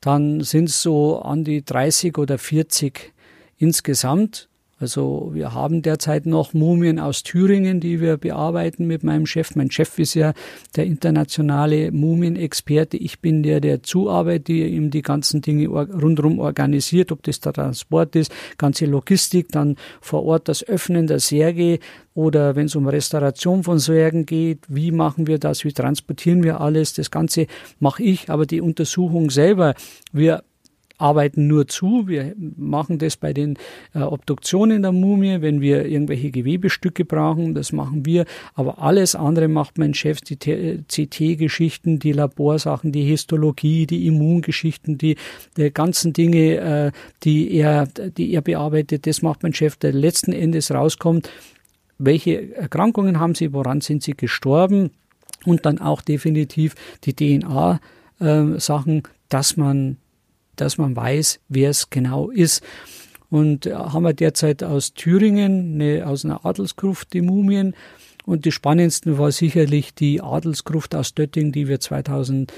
dann sind es so an die 30 oder 40 insgesamt. Also wir haben derzeit noch Mumien aus Thüringen, die wir bearbeiten mit meinem Chef. Mein Chef ist ja der internationale Mumienexperte. Ich bin der, der zuarbeitet, der ihm die ganzen Dinge rundherum organisiert, ob das der Transport ist, ganze Logistik, dann vor Ort das Öffnen der Särge oder wenn es um Restauration von Särgen geht, wie machen wir das, wie transportieren wir alles, das Ganze mache ich, aber die Untersuchung selber, wir arbeiten nur zu. Wir machen das bei den äh, Obduktionen der Mumie, wenn wir irgendwelche Gewebestücke brauchen, das machen wir. Aber alles andere macht mein Chef, die CT-Geschichten, die Laborsachen, die Histologie, die Immungeschichten, die, die ganzen Dinge, äh, die er, die er bearbeitet, das macht mein Chef, der letzten Endes rauskommt. Welche Erkrankungen haben sie, woran sind sie gestorben? Und dann auch definitiv die DNA-Sachen, äh, dass man dass man weiß, wer es genau ist. Und äh, haben wir derzeit aus Thüringen, eine, aus einer Adelsgruft, die Mumien. Und die spannendsten war sicherlich die Adelsgruft aus Dötting, die wir 2011,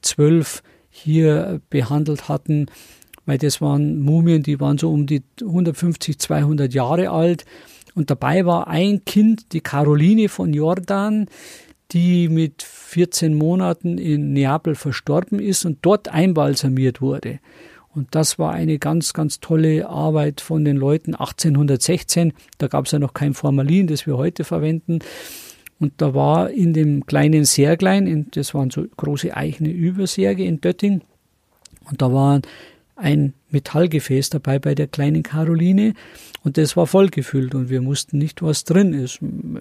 12 hier behandelt hatten, weil das waren Mumien, die waren so um die 150, 200 Jahre alt. Und dabei war ein Kind, die Caroline von Jordan, die mit 14 Monaten in Neapel verstorben ist und dort einbalsamiert wurde. Und das war eine ganz, ganz tolle Arbeit von den Leuten 1816. Da gab es ja noch kein Formalin, das wir heute verwenden. Und da war in dem kleinen Särglein, das waren so große eichene Übersärge in Dötting, und da war ein Metallgefäß dabei bei der kleinen Caroline und das war vollgefüllt und wir wussten nicht, was drin ist.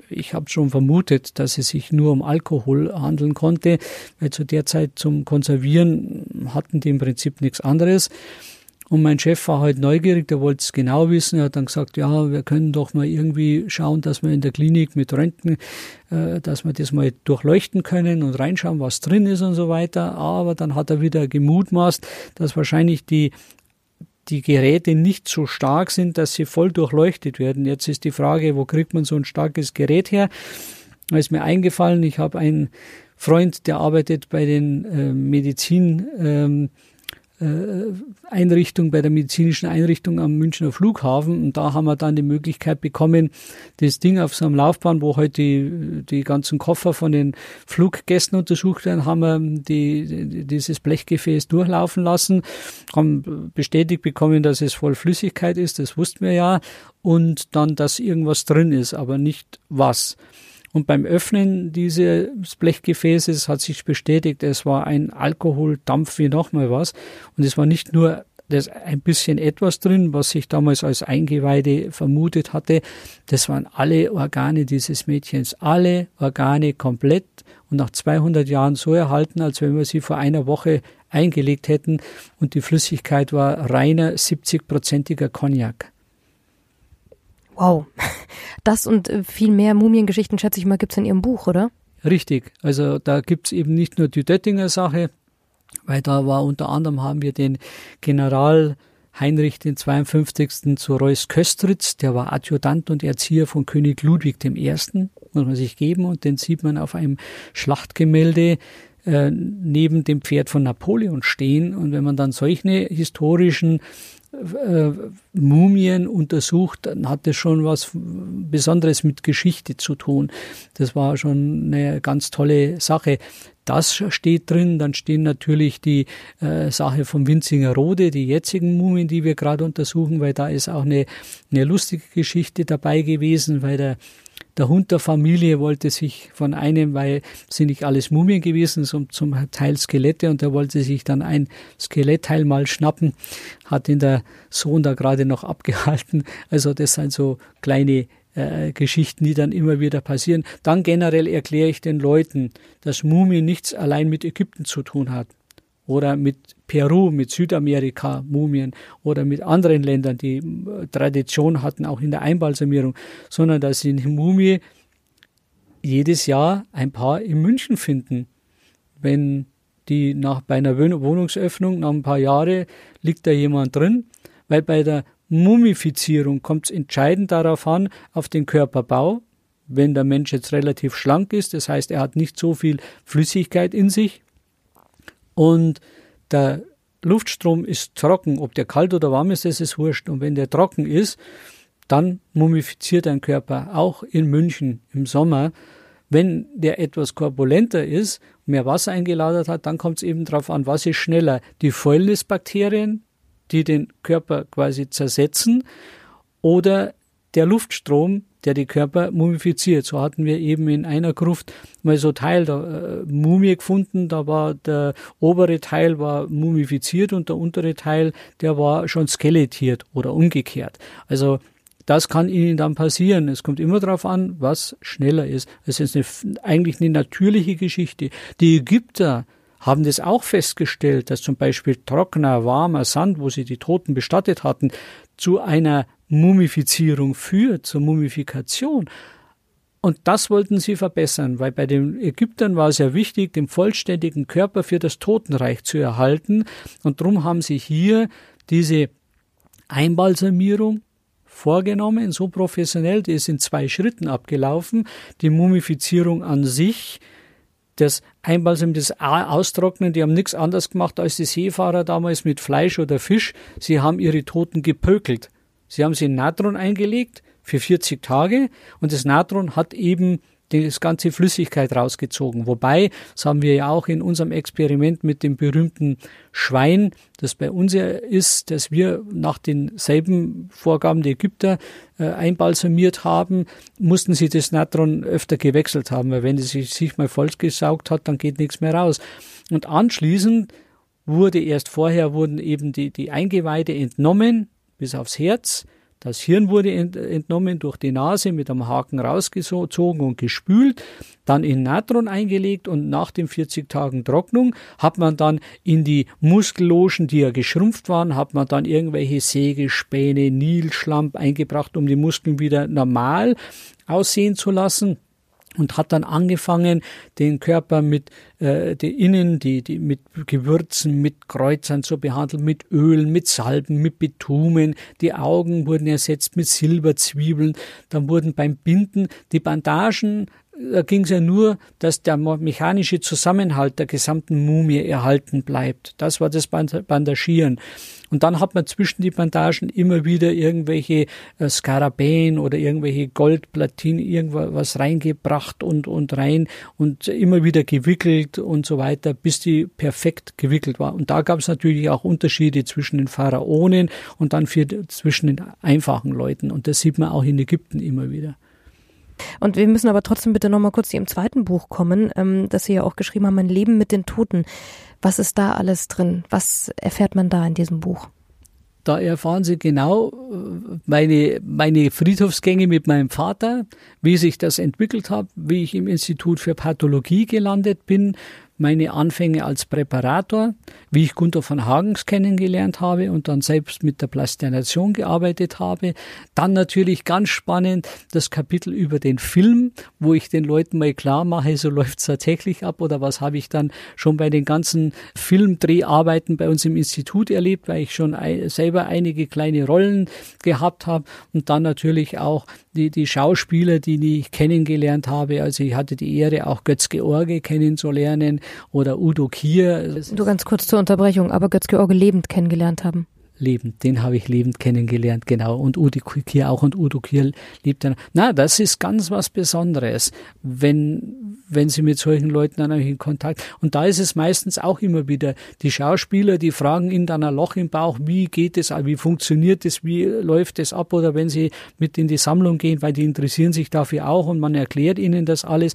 Ich habe schon vermutet, dass es sich nur um Alkohol handeln konnte, weil zu der Zeit zum Konservieren hatten die im Prinzip nichts anderes. Und mein Chef war halt neugierig, der wollte es genau wissen. Er hat dann gesagt, ja, wir können doch mal irgendwie schauen, dass wir in der Klinik mit Röntgen, äh, dass wir das mal durchleuchten können und reinschauen, was drin ist und so weiter. Aber dann hat er wieder gemutmaßt, dass wahrscheinlich die die Geräte nicht so stark sind, dass sie voll durchleuchtet werden. Jetzt ist die Frage, wo kriegt man so ein starkes Gerät her? Da ist mir eingefallen, ich habe einen Freund, der arbeitet bei den äh, Medizin, ähm, äh, Einrichtung, bei der medizinischen Einrichtung am Münchner Flughafen. Und da haben wir dann die Möglichkeit bekommen, das Ding auf so einem Laufbahn, wo heute die, die ganzen Koffer von den Fluggästen untersucht werden, haben wir die, dieses Blechgefäß durchlaufen lassen, haben bestätigt bekommen, dass es voll Flüssigkeit ist, das wussten wir ja, und dann, dass irgendwas drin ist, aber nicht was. Und beim Öffnen dieses Blechgefäßes hat sich bestätigt, es war ein Alkoholdampf wie nochmal was. Und es war nicht nur das ein bisschen etwas drin, was sich damals als Eingeweide vermutet hatte. Das waren alle Organe dieses Mädchens, alle Organe komplett und nach 200 Jahren so erhalten, als wenn wir sie vor einer Woche eingelegt hätten. Und die Flüssigkeit war reiner 70-prozentiger Cognac. Wow. Das und äh, viel mehr Mumiengeschichten, schätze ich mal, gibt's in Ihrem Buch, oder? Richtig. Also da gibt's eben nicht nur die Döttinger Sache, weil da war unter anderem haben wir den General Heinrich den 52. zu Reuß Köstritz, der war Adjutant und Erzieher von König Ludwig I., muss man sich geben, und den sieht man auf einem Schlachtgemälde äh, neben dem Pferd von Napoleon stehen. Und wenn man dann solche historischen äh, Mumien untersucht, dann hat das schon was Besonderes mit Geschichte zu tun. Das war schon eine ganz tolle Sache. Das steht drin. Dann stehen natürlich die äh, Sache vom Winzinger Rode, die jetzigen Mumien, die wir gerade untersuchen, weil da ist auch eine, eine lustige Geschichte dabei gewesen, weil der Der Hund der Familie wollte sich von einem, weil sind nicht alles Mumien gewesen, so zum Teil Skelette, und der wollte sich dann ein Skelettteil mal schnappen, hat ihn der Sohn da gerade noch abgehalten. Also das sind so kleine äh, Geschichten, die dann immer wieder passieren. Dann generell erkläre ich den Leuten, dass Mumie nichts allein mit Ägypten zu tun hat oder mit Peru, mit Südamerika Mumien oder mit anderen Ländern, die äh, Tradition hatten, auch in der Einbalsamierung, sondern dass sie eine Mumie jedes Jahr ein paar in München finden. Wenn die nach bei einer Wohnungsöffnung nach ein paar Jahren liegt da jemand drin, weil bei der Mumifizierung kommt es entscheidend darauf an, auf den Körperbau. Wenn der Mensch jetzt relativ schlank ist, das heißt, er hat nicht so viel Flüssigkeit in sich und der Luftstrom ist trocken, ob der kalt oder warm ist, das ist wurscht. Und wenn der trocken ist, dann mumifiziert ein Körper, auch in München im Sommer. Wenn der etwas korpulenter ist, mehr Wasser eingelagert hat, dann kommt es eben darauf an, was ist schneller, die Fäulnisbakterien die den Körper quasi zersetzen, oder der Luftstrom, der die Körper mumifiziert. So hatten wir eben in einer Gruft mal so Teil der äh, Mumie gefunden, da war der obere Teil war mumifiziert und der untere Teil, der war schon skelettiert oder umgekehrt. Also das kann ihnen dann passieren. Es kommt immer darauf an, was schneller ist. Es ist eine, eigentlich eine natürliche Geschichte. Die Ägypter haben das auch festgestellt, dass zum Beispiel trockener, warmer Sand, wo sie die Toten bestattet hatten, zu einer Mumifizierung führt, zur Mumifikation. Und das wollten sie verbessern, weil bei den Ägyptern war es ja wichtig, den vollständigen Körper für das Totenreich zu erhalten. Und darum haben sie hier diese Einbalsamierung vorgenommen, so professionell, die ist in zwei Schritten abgelaufen. Die Mumifizierung an sich das Einbalsam, das Austrocknen, die haben nichts anderes gemacht als die Seefahrer damals mit Fleisch oder Fisch. Sie haben ihre Toten gepökelt. Sie haben sie in Natron eingelegt für 40 Tage und das Natron hat eben das ganze Flüssigkeit rausgezogen. Wobei, das haben wir ja auch in unserem Experiment mit dem berühmten Schwein, das bei uns ja ist, dass wir nach denselben Vorgaben der Ägypter äh, einbalsamiert haben, mussten sie das Natron öfter gewechselt haben, weil wenn es sich, mal vollgesaugt hat, dann geht nichts mehr raus. Und anschließend wurde erst vorher wurden eben die, die Eingeweide entnommen bis aufs Herz, das Hirn wurde entnommen, durch die Nase mit einem Haken rausgezogen und gespült, dann in Natron eingelegt und nach den 40 Tagen Trocknung hat man dann in die Muskellogen, die ja geschrumpft waren, hat man dann irgendwelche Sägespäne, Nilschlamp eingebracht, um die Muskeln wieder normal aussehen zu lassen und hat dann angefangen, den Körper mit äh, die Innen, die, die mit Gewürzen, mit Kreuzern zu behandeln, mit Ölen, mit Salben, mit Bitumen. Die Augen wurden ersetzt mit Silberzwiebeln. Dann wurden beim Binden die Bandagen da ging es ja nur, dass der mechanische Zusammenhalt der gesamten Mumie erhalten bleibt. Das war das Bandagieren. Und dann hat man zwischen die Bandagen immer wieder irgendwelche äh, Skarabäen oder irgendwelche Goldplatinen, irgendwas reingebracht und, und rein und immer wieder gewickelt und so weiter, bis die perfekt gewickelt war. Und da gab es natürlich auch Unterschiede zwischen den Pharaonen und dann für, zwischen den einfachen Leuten. Und das sieht man auch in Ägypten immer wieder. Und wir müssen aber trotzdem bitte nochmal kurz zu Ihrem zweiten Buch kommen, ähm, das Sie ja auch geschrieben haben, Mein Leben mit den Toten. Was ist da alles drin? Was erfährt man da in diesem Buch? Da erfahren Sie genau äh, meine, meine Friedhofsgänge mit meinem Vater, wie sich das entwickelt hat, wie ich im Institut für Pathologie gelandet bin, meine Anfänge als Präparator, wie ich Gunther von Hagens kennengelernt habe und dann selbst mit der Plastination gearbeitet habe. Dann natürlich ganz spannend das Kapitel über den Film, wo ich den Leuten mal klar mache, so läuft es tatsächlich ab oder was habe ich dann schon bei den ganzen Filmdreharbeiten bei uns im Institut erlebt, weil ich schon selber einige kleine Rollen gehabt habe und dann natürlich auch die, die Schauspieler, die ich kennengelernt habe. Also ich hatte die Ehre, auch Götz George kennenzulernen oder Udo Kier. Du ganz kurz zur Unterbrechung, aber Götz George lebend kennengelernt haben. lebend, den habe ich lebend kennengelernt, genau. Und Udo Kier auch und Udo Kier lebt dann. Na, das ist ganz was Besonderes, wenn, wenn Sie mit solchen Leuten dann in Kontakt. Und da ist es meistens auch immer wieder die Schauspieler, die fragen in dann ein Loch im Bauch, wie geht es, wie funktioniert es, wie läuft es ab oder wenn sie mit in die Sammlung gehen, weil die interessieren sich dafür auch und man erklärt ihnen das alles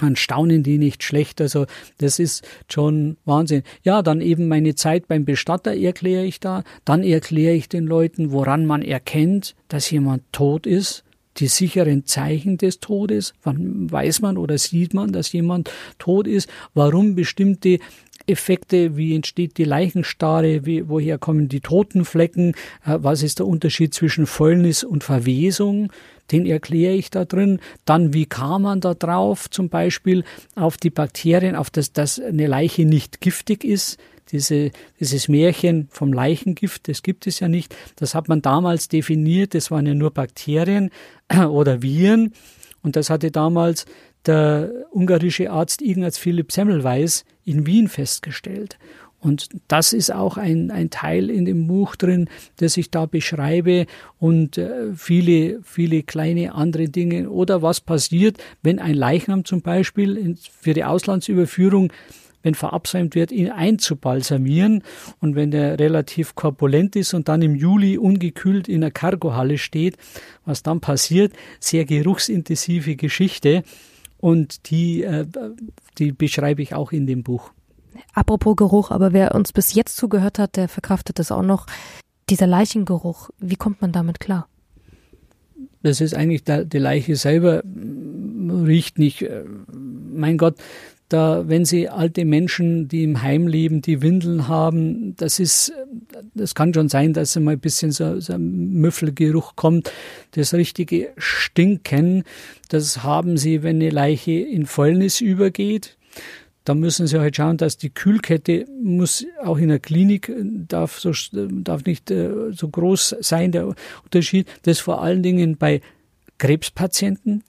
dann staunen die nicht schlecht. Also das ist schon Wahnsinn. Ja, dann eben meine Zeit beim Bestatter erkläre ich da. Dann erkläre ich den Leuten, woran man erkennt, dass jemand tot ist. Die sicheren Zeichen des Todes. Wann weiß man oder sieht man, dass jemand tot ist? Warum bestimmte Effekte, wie entsteht die Leichenstarre, wie, woher kommen die Totenflecken, äh, was ist der Unterschied zwischen Fäulnis und Verwesung, den erkläre ich da drin. Dann, wie kam man da drauf, zum Beispiel auf die Bakterien, auf das, dass eine Leiche nicht giftig ist. Diese, dieses Märchen vom Leichengift, das gibt es ja nicht. Das hat man damals definiert. Das waren ja nur Bakterien oder Viren. Und das hatte damals der ungarische Arzt Ignaz Philipp Semmelweis in Wien festgestellt. Und das ist auch ein, ein Teil in dem Buch drin, das ich da beschreibe und äh, viele, viele kleine andere Dinge. Oder was passiert, wenn ein Leichnam zum Beispiel für die Auslandsüberführung wenn verabsäumt wird, ihn einzubalsamieren. Und wenn der relativ korpulent ist und dann im Juli ungekühlt in der Cargohalle steht, was dann passiert, sehr geruchsintensive Geschichte. Und die, äh, die beschreibe ich auch in dem Buch. Apropos Geruch, aber wer uns bis jetzt zugehört hat, der verkraftet es auch noch. Dieser Leichengeruch, wie kommt man damit klar? Das ist eigentlich, der, die Leiche selber riecht nicht. Äh, mein Gott, da, wenn Sie alte Menschen, die im Heim leben, die Windeln haben, das ist, das kann schon sein, dass mal ein bisschen so, so ein Müffelgeruch kommt. Das richtige Stinken, das haben Sie, wenn eine Leiche in Fäulnis übergeht. Da müssen Sie halt schauen, dass die Kühlkette muss auch in der Klinik äh, darf so darf nicht äh, so groß sein der Unterschied. Das vor allen Dingen bei Krebspatienten,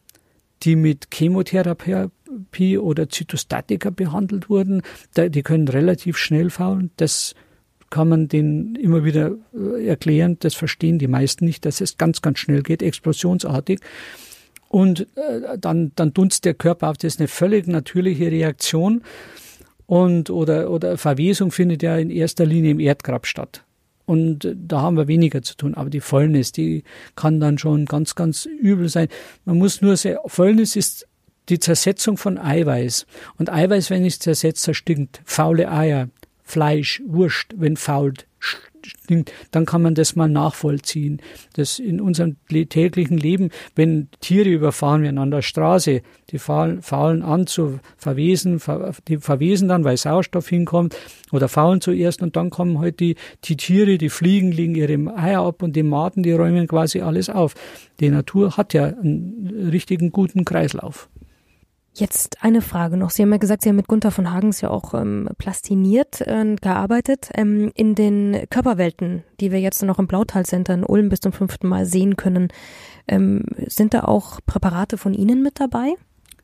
die mit Chemotherapie oder Zytostatika behandelt wurden, die können relativ schnell faulen. Das kann man denen immer wieder äh, erklären. Das verstehen die meisten nicht, dass es ganz, ganz schnell geht, explosionsartig und äh, dann, dann dunst der Körper auf. Das ist eine völlig natürliche Reaktion. Und, oder, oder Verwesung findet ja in erster Linie im Erdgrab statt. Und äh, da haben wir weniger zu tun. Aber die Fäulnis, die kann dann schon ganz, ganz übel sein. Man muss nur sehen, Fäulnis ist die Zersetzung von Eiweiß. Und Eiweiß, wenn es zersetzt, erstinkt. Faule Eier, Fleisch, Wurst, wenn fault, stimmt, dann kann man das mal nachvollziehen. Das in unserem täglichen Leben, wenn Tiere überfahren werden an der Straße, die faulen an zu verwesen, die verwesen dann, weil Sauerstoff hinkommt, oder faulen zuerst und dann kommen halt die, die Tiere, die Fliegen, legen ihre Eier ab und die Maden, die räumen quasi alles auf. Die Natur hat ja einen richtigen guten Kreislauf. Jetzt eine Frage noch. Sie haben ja gesagt, Sie haben mit Gunther von Hagens ja auch ähm, plastiniert äh, gearbeitet. Ähm, in den Körperwelten, die wir jetzt noch im Blautal-Center in Ulm bis zum fünften Mal sehen können, ähm, sind da auch Präparate von Ihnen mit dabei?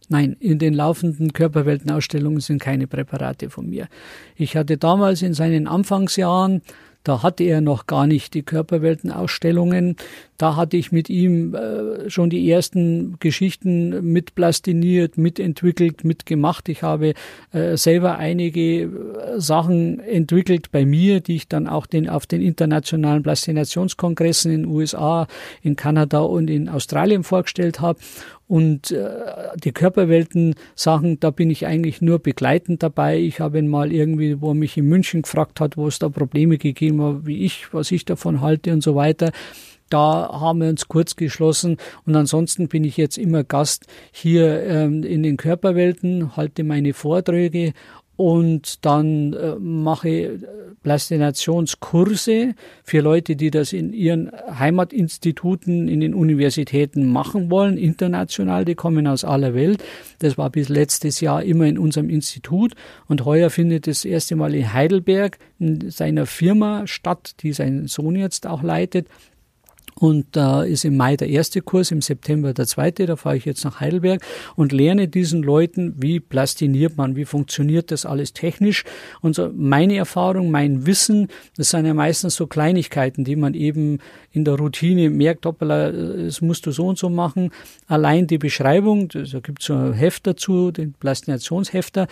Nein, in den laufenden Körperweltenausstellungen sind keine Präparate von mir. Ich hatte damals in seinen Anfangsjahren da hatte er noch gar nicht die Körperweltenausstellungen. Da hatte ich mit ihm äh, schon die ersten Geschichten mitplastiniert, mitentwickelt, mitgemacht. Ich habe äh, selber einige äh, Sachen entwickelt bei mir, die ich dann auch den, auf den internationalen Plastinationskongressen in den USA, in Kanada und in Australien vorgestellt habe. Und äh, die Körperwelten-Sachen, da bin ich eigentlich nur begleitend dabei. Ich habe ihn mal irgendwie, wo er mich in München gefragt hat, wo es da Probleme gegeben hat, wie ich, was ich davon halte und so weiter. Da haben wir uns kurz geschlossen und ansonsten bin ich jetzt immer Gast hier ähm, in den Körperwelten, halte meine Vorträge und dann äh, mache äh, Plastinationskurse für Leute, die das in ihren Heimatinstituten, in den Universitäten machen wollen, international, die kommen aus aller Welt. Das war bis letztes Jahr immer in unserem Institut und heuer findet das erste Mal in Heidelberg in seiner Firma statt, die sein Sohn jetzt auch leitet. Und da ist im Mai der erste Kurs, im September der zweite. Da fahre ich jetzt nach Heidelberg und lerne diesen Leuten, wie plastiniert man, wie funktioniert das alles technisch. Und so meine Erfahrung, mein Wissen, das sind ja meistens so Kleinigkeiten, die man eben in der Routine merkt, hoppala, das musst du so und so machen. Allein die Beschreibung, da gibt es so ein Heft dazu, den Plastinationshefter,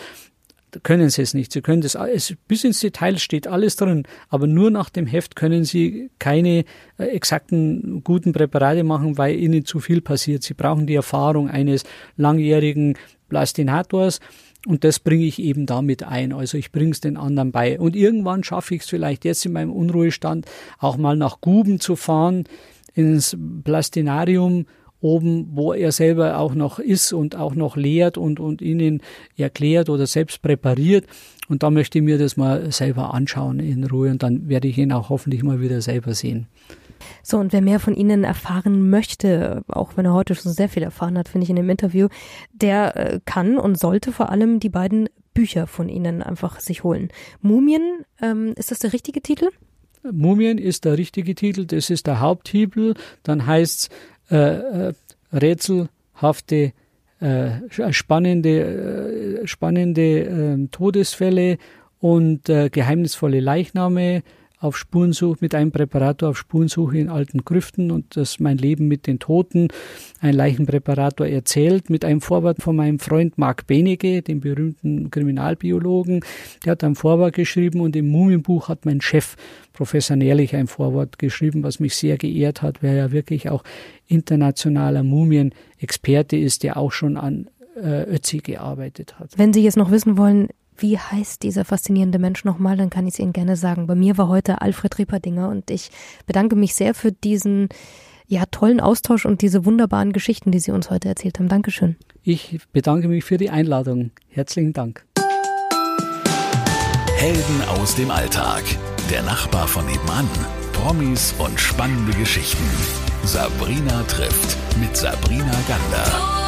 können Sie es nicht. Sie können das es, bis ins Detail steht alles drin, aber nur nach dem Heft können Sie keine äh, exakten guten Präparate machen, weil Ihnen zu viel passiert. Sie brauchen die Erfahrung eines langjährigen Plastinators und das bringe ich eben damit ein. Also ich bringe es den anderen bei. Und irgendwann schaffe ich es vielleicht jetzt in meinem Unruhestand auch mal nach Guben zu fahren, ins Plastinarium oben, wo er selber auch noch ist und auch noch lehrt und, und ihnen erklärt oder selbst präpariert. Und da möchte ich mir das mal selber anschauen in Ruhe und dann werde ich ihn auch hoffentlich mal wieder selber sehen. So, und wer mehr von Ihnen erfahren möchte, auch wenn er heute schon sehr viel erfahren hat, finde ich in dem Interview, der äh, kann und sollte vor allem die beiden Bücher von Ihnen einfach sich holen. Mumien, ähm, ist das der richtige Titel? Mumien ist der richtige Titel, das ist der Haupttitel. Dann heißt es äh, äh, rätselhafte, äh, spannende, äh, spannende äh, Todesfälle und äh, geheimnisvolle Leichname auf Spurensuche mit einem Präparator auf Spurensuche in alten Grüften und das mein Leben mit den Toten, ein Leichenpräparator erzählt mit einem Vorwort von meinem Freund Marc Benege, dem berühmten Kriminalbiologen. Der hat ein Vorwort geschrieben und im Mumienbuch hat mein Chef Professor Nährlich ein Vorwort geschrieben, was mich sehr geehrt hat, weil er wirklich auch internationaler Mumienexperte ist, der auch schon an äh, Ötzi gearbeitet hat. Wenn Sie jetzt noch wissen wollen, wie heißt dieser faszinierende Mensch nochmal, dann kann ich es Ihnen gerne sagen. Bei mir war heute Alfred Rieperdinger und ich bedanke mich sehr für diesen ja, tollen Austausch und diese wunderbaren Geschichten, die Sie uns heute erzählt haben. Dankeschön. Ich bedanke mich für die Einladung. Herzlichen Dank. Helden aus dem Alltag. Der Nachbar von nebenan. Promis und spannende Geschichten. Sabrina trifft mit Sabrina Gander.